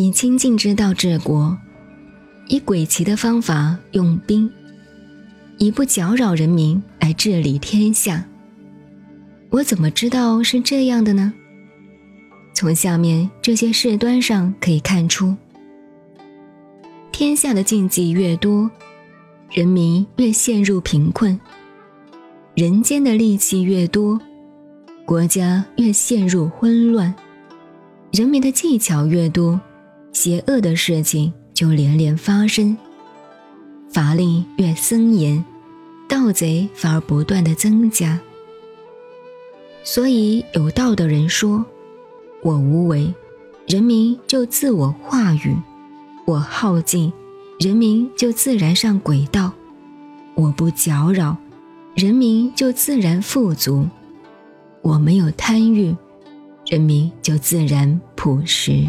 以清净之道治国，以诡奇的方法用兵，以不搅扰人民来治理天下。我怎么知道是这样的呢？从下面这些事端上可以看出，天下的禁忌越多，人民越陷入贫困；人间的戾气越多，国家越陷入混乱；人民的技巧越多，邪恶的事情就连连发生；法令越森严，盗贼反而不断的增加。所以有道的人说。我无为，人民就自我化语；我耗尽，人民就自然上轨道；我不搅扰，人民就自然富足；我没有贪欲，人民就自然朴实。